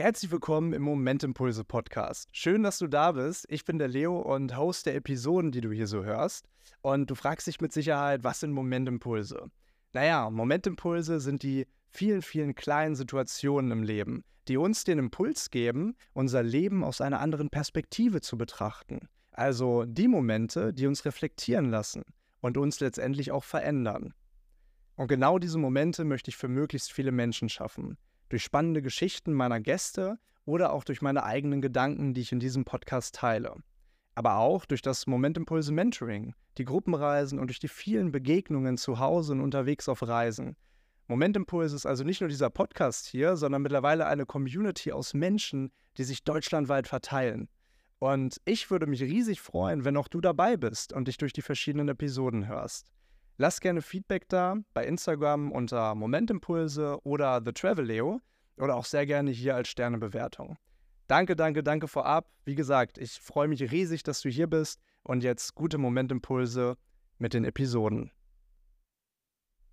Herzlich willkommen im Momentimpulse Podcast. Schön, dass du da bist. Ich bin der Leo und Host der Episoden, die du hier so hörst. Und du fragst dich mit Sicherheit, was sind Momentimpulse? Naja, Momentimpulse sind die vielen, vielen kleinen Situationen im Leben, die uns den Impuls geben, unser Leben aus einer anderen Perspektive zu betrachten. Also die Momente, die uns reflektieren lassen und uns letztendlich auch verändern. Und genau diese Momente möchte ich für möglichst viele Menschen schaffen durch spannende Geschichten meiner Gäste oder auch durch meine eigenen Gedanken, die ich in diesem Podcast teile. Aber auch durch das Momentimpulse Mentoring, die Gruppenreisen und durch die vielen Begegnungen zu Hause und unterwegs auf Reisen. Momentimpulse ist also nicht nur dieser Podcast hier, sondern mittlerweile eine Community aus Menschen, die sich deutschlandweit verteilen. Und ich würde mich riesig freuen, wenn auch du dabei bist und dich durch die verschiedenen Episoden hörst. Lass gerne Feedback da bei Instagram unter Momentimpulse oder The Traveleo oder auch sehr gerne hier als Sternebewertung. Danke, danke, danke vorab. Wie gesagt, ich freue mich riesig, dass du hier bist und jetzt gute Momentimpulse mit den Episoden.